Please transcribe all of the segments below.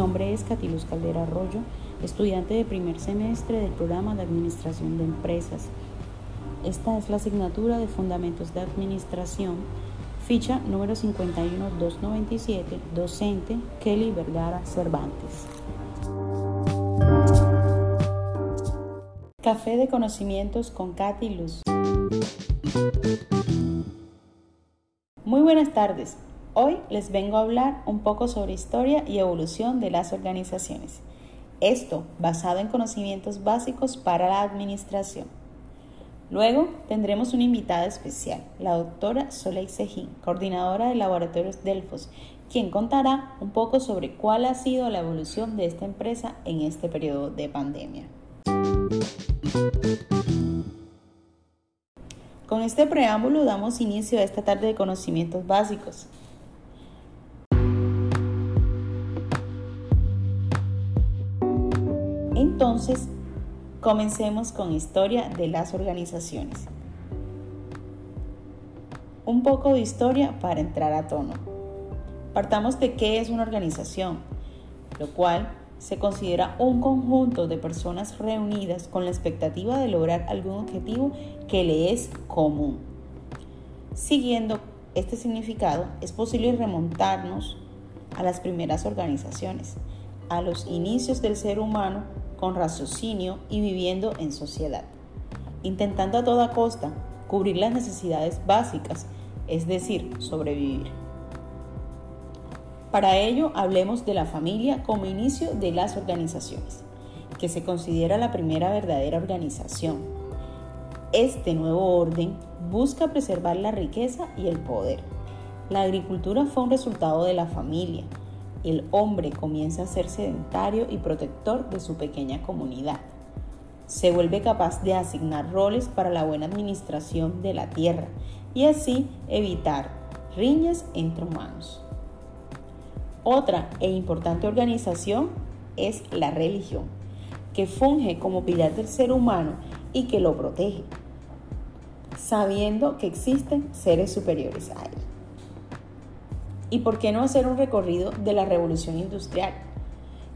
nombre es Catiluz Caldera Arroyo, estudiante de primer semestre del programa de Administración de Empresas. Esta es la asignatura de Fundamentos de Administración, ficha número 51297, docente Kelly Vergara Cervantes. Café de conocimientos con Katy Luz. Muy buenas tardes. Hoy les vengo a hablar un poco sobre historia y evolución de las organizaciones. Esto basado en conocimientos básicos para la administración. Luego tendremos una invitada especial, la doctora Soleil Sejín, coordinadora de Laboratorios Delfos, quien contará un poco sobre cuál ha sido la evolución de esta empresa en este periodo de pandemia. Con este preámbulo damos inicio a esta tarde de conocimientos básicos. Entonces, comencemos con historia de las organizaciones. Un poco de historia para entrar a tono. Partamos de qué es una organización, lo cual se considera un conjunto de personas reunidas con la expectativa de lograr algún objetivo que le es común. Siguiendo este significado, es posible remontarnos a las primeras organizaciones, a los inicios del ser humano con raciocinio y viviendo en sociedad, intentando a toda costa cubrir las necesidades básicas, es decir, sobrevivir. Para ello, hablemos de la familia como inicio de las organizaciones, que se considera la primera verdadera organización. Este nuevo orden busca preservar la riqueza y el poder. La agricultura fue un resultado de la familia. El hombre comienza a ser sedentario y protector de su pequeña comunidad. Se vuelve capaz de asignar roles para la buena administración de la tierra y así evitar riñas entre humanos. Otra e importante organización es la religión, que funge como pilar del ser humano y que lo protege, sabiendo que existen seres superiores a él. ¿Y por qué no hacer un recorrido de la revolución industrial,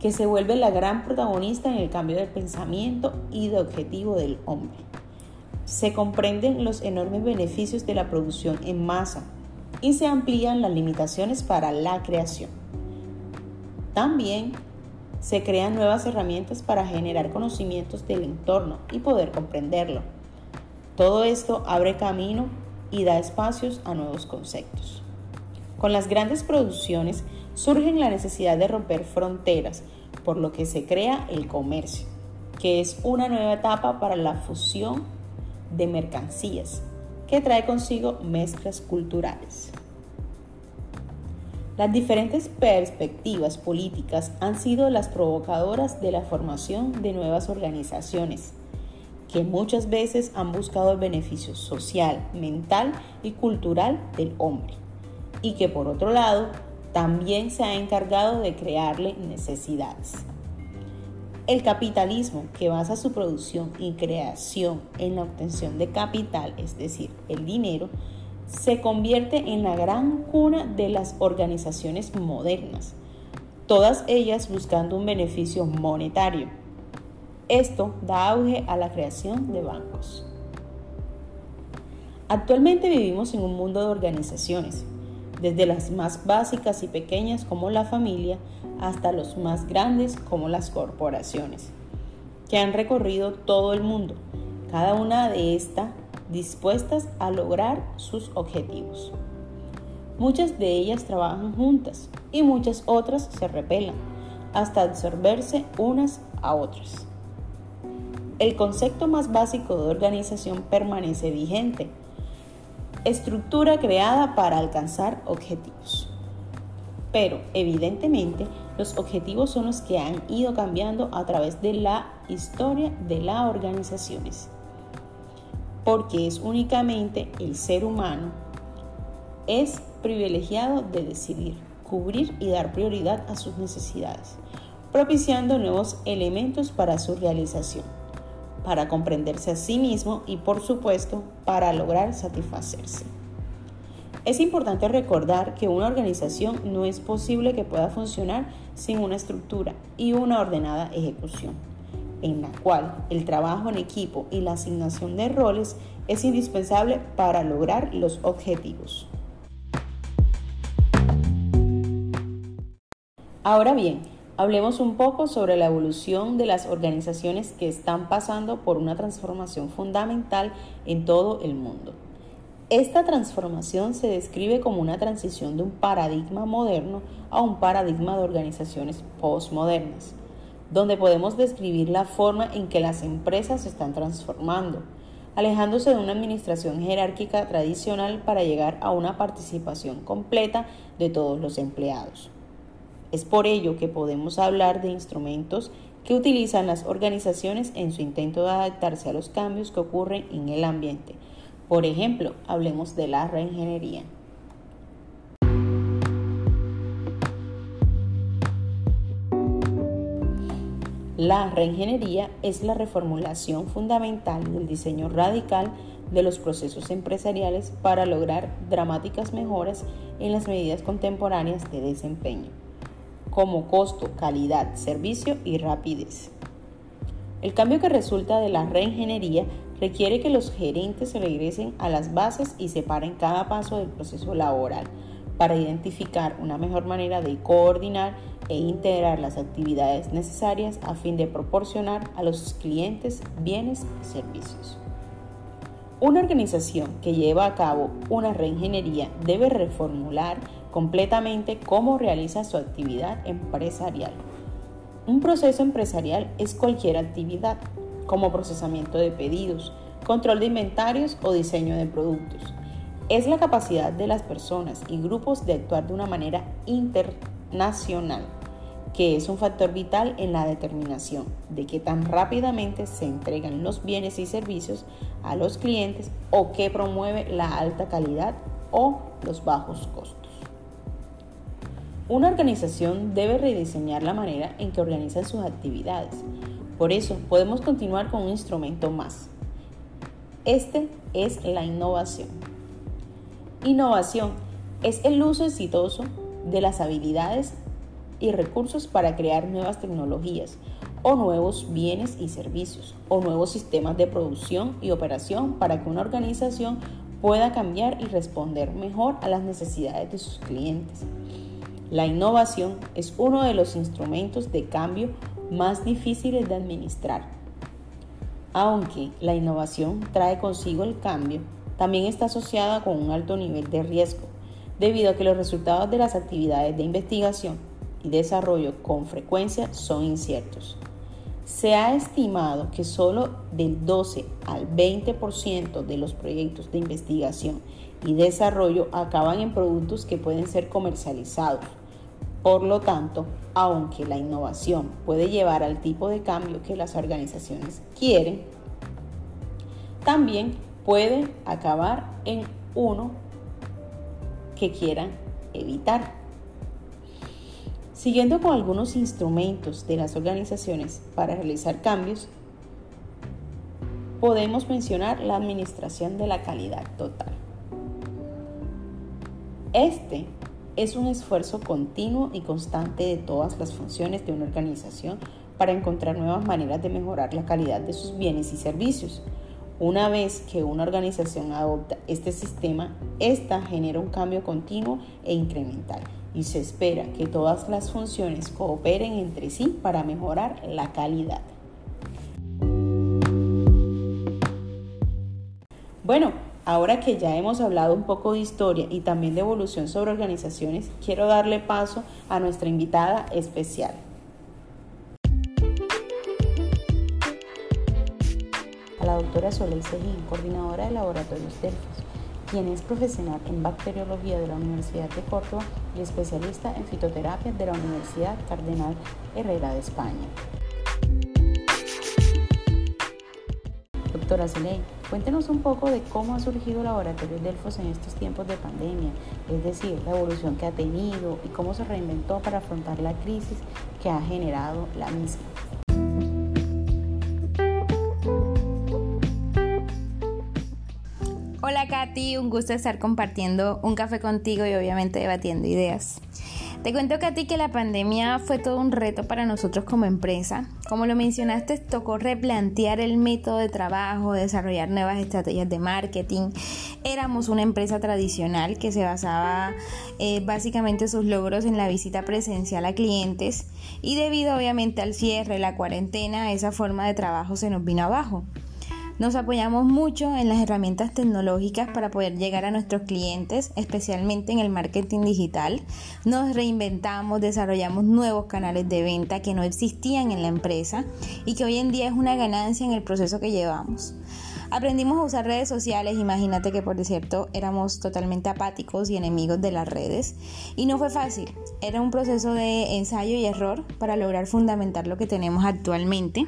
que se vuelve la gran protagonista en el cambio de pensamiento y de objetivo del hombre? Se comprenden los enormes beneficios de la producción en masa y se amplían las limitaciones para la creación. También se crean nuevas herramientas para generar conocimientos del entorno y poder comprenderlo. Todo esto abre camino y da espacios a nuevos conceptos. Con las grandes producciones surge la necesidad de romper fronteras, por lo que se crea el comercio, que es una nueva etapa para la fusión de mercancías, que trae consigo mezclas culturales. Las diferentes perspectivas políticas han sido las provocadoras de la formación de nuevas organizaciones, que muchas veces han buscado el beneficio social, mental y cultural del hombre, y que por otro lado también se ha encargado de crearle necesidades. El capitalismo, que basa su producción y creación en la obtención de capital, es decir, el dinero, se convierte en la gran cuna de las organizaciones modernas, todas ellas buscando un beneficio monetario. Esto da auge a la creación de bancos. Actualmente vivimos en un mundo de organizaciones, desde las más básicas y pequeñas como la familia hasta los más grandes como las corporaciones, que han recorrido todo el mundo. Cada una de estas dispuestas a lograr sus objetivos. Muchas de ellas trabajan juntas y muchas otras se repelan hasta absorberse unas a otras. El concepto más básico de organización permanece vigente. Estructura creada para alcanzar objetivos. Pero evidentemente los objetivos son los que han ido cambiando a través de la historia de las organizaciones porque es únicamente el ser humano, es privilegiado de decidir, cubrir y dar prioridad a sus necesidades, propiciando nuevos elementos para su realización, para comprenderse a sí mismo y por supuesto para lograr satisfacerse. Es importante recordar que una organización no es posible que pueda funcionar sin una estructura y una ordenada ejecución, en la cual el trabajo en equipo y la asignación de roles es indispensable para lograr los objetivos. Ahora bien, hablemos un poco sobre la evolución de las organizaciones que están pasando por una transformación fundamental en todo el mundo. Esta transformación se describe como una transición de un paradigma moderno a un paradigma de organizaciones postmodernas, donde podemos describir la forma en que las empresas se están transformando, alejándose de una administración jerárquica tradicional para llegar a una participación completa de todos los empleados. Es por ello que podemos hablar de instrumentos que utilizan las organizaciones en su intento de adaptarse a los cambios que ocurren en el ambiente, por ejemplo, hablemos de la reingeniería. La reingeniería es la reformulación fundamental del diseño radical de los procesos empresariales para lograr dramáticas mejoras en las medidas contemporáneas de desempeño, como costo, calidad, servicio y rapidez. El cambio que resulta de la reingeniería requiere que los gerentes regresen a las bases y separen cada paso del proceso laboral para identificar una mejor manera de coordinar e integrar las actividades necesarias a fin de proporcionar a los clientes bienes y servicios. Una organización que lleva a cabo una reingeniería debe reformular completamente cómo realiza su actividad empresarial. Un proceso empresarial es cualquier actividad como procesamiento de pedidos, control de inventarios o diseño de productos. Es la capacidad de las personas y grupos de actuar de una manera internacional, que es un factor vital en la determinación de que tan rápidamente se entregan los bienes y servicios a los clientes o que promueve la alta calidad o los bajos costos. Una organización debe rediseñar la manera en que organiza sus actividades, por eso podemos continuar con un instrumento más. Este es la innovación. Innovación es el uso exitoso de las habilidades y recursos para crear nuevas tecnologías o nuevos bienes y servicios o nuevos sistemas de producción y operación para que una organización pueda cambiar y responder mejor a las necesidades de sus clientes. La innovación es uno de los instrumentos de cambio más difíciles de administrar. Aunque la innovación trae consigo el cambio, también está asociada con un alto nivel de riesgo, debido a que los resultados de las actividades de investigación y desarrollo con frecuencia son inciertos. Se ha estimado que solo del 12 al 20% de los proyectos de investigación y desarrollo acaban en productos que pueden ser comercializados por lo tanto, aunque la innovación puede llevar al tipo de cambio que las organizaciones quieren, también puede acabar en uno que quieran evitar. Siguiendo con algunos instrumentos de las organizaciones para realizar cambios, podemos mencionar la administración de la calidad total. Este es un esfuerzo continuo y constante de todas las funciones de una organización para encontrar nuevas maneras de mejorar la calidad de sus bienes y servicios. Una vez que una organización adopta este sistema, esta genera un cambio continuo e incremental y se espera que todas las funciones cooperen entre sí para mejorar la calidad. Bueno, Ahora que ya hemos hablado un poco de historia y también de evolución sobre organizaciones, quiero darle paso a nuestra invitada especial. A la doctora Soleil Seguín, coordinadora de Laboratorios Delfos, quien es profesional en bacteriología de la Universidad de Córdoba y especialista en fitoterapia de la Universidad Cardenal Herrera de España. Doctora Soleil, Cuéntenos un poco de cómo ha surgido Laboratorio Delfos en estos tiempos de pandemia, es decir, la evolución que ha tenido y cómo se reinventó para afrontar la crisis que ha generado la misma. Hola, Katy, un gusto estar compartiendo un café contigo y obviamente debatiendo ideas. Te cuento Katy que la pandemia fue todo un reto para nosotros como empresa. Como lo mencionaste, tocó replantear el método de trabajo, desarrollar nuevas estrategias de marketing. Éramos una empresa tradicional que se basaba eh, básicamente sus logros en la visita presencial a clientes y debido obviamente al cierre, la cuarentena, esa forma de trabajo se nos vino abajo. Nos apoyamos mucho en las herramientas tecnológicas para poder llegar a nuestros clientes, especialmente en el marketing digital. Nos reinventamos, desarrollamos nuevos canales de venta que no existían en la empresa y que hoy en día es una ganancia en el proceso que llevamos. Aprendimos a usar redes sociales, imagínate que por cierto éramos totalmente apáticos y enemigos de las redes y no fue fácil, era un proceso de ensayo y error para lograr fundamentar lo que tenemos actualmente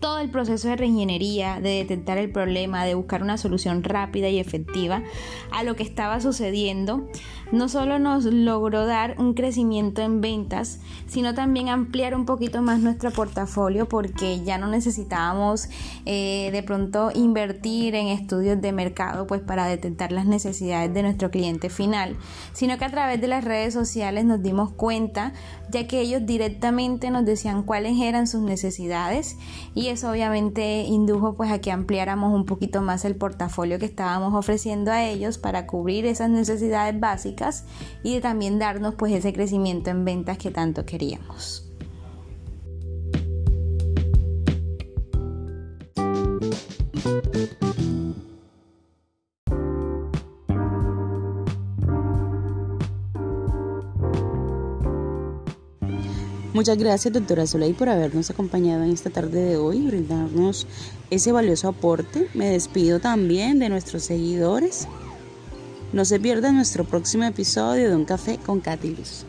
todo el proceso de reingeniería, de detectar el problema, de buscar una solución rápida y efectiva a lo que estaba sucediendo, no solo nos logró dar un crecimiento en ventas, sino también ampliar un poquito más nuestro portafolio porque ya no necesitábamos eh, de pronto invertir en estudios de mercado pues para detectar las necesidades de nuestro cliente final, sino que a través de las redes sociales nos dimos cuenta ya que ellos directamente nos decían cuáles eran sus necesidades y eso obviamente indujo pues a que ampliáramos un poquito más el portafolio que estábamos ofreciendo a ellos para cubrir esas necesidades básicas y de también darnos pues ese crecimiento en ventas que tanto queríamos. Muchas gracias, doctora Soleil, por habernos acompañado en esta tarde de hoy, brindarnos ese valioso aporte. Me despido también de nuestros seguidores. No se pierda nuestro próximo episodio de Un Café con Katy Luz.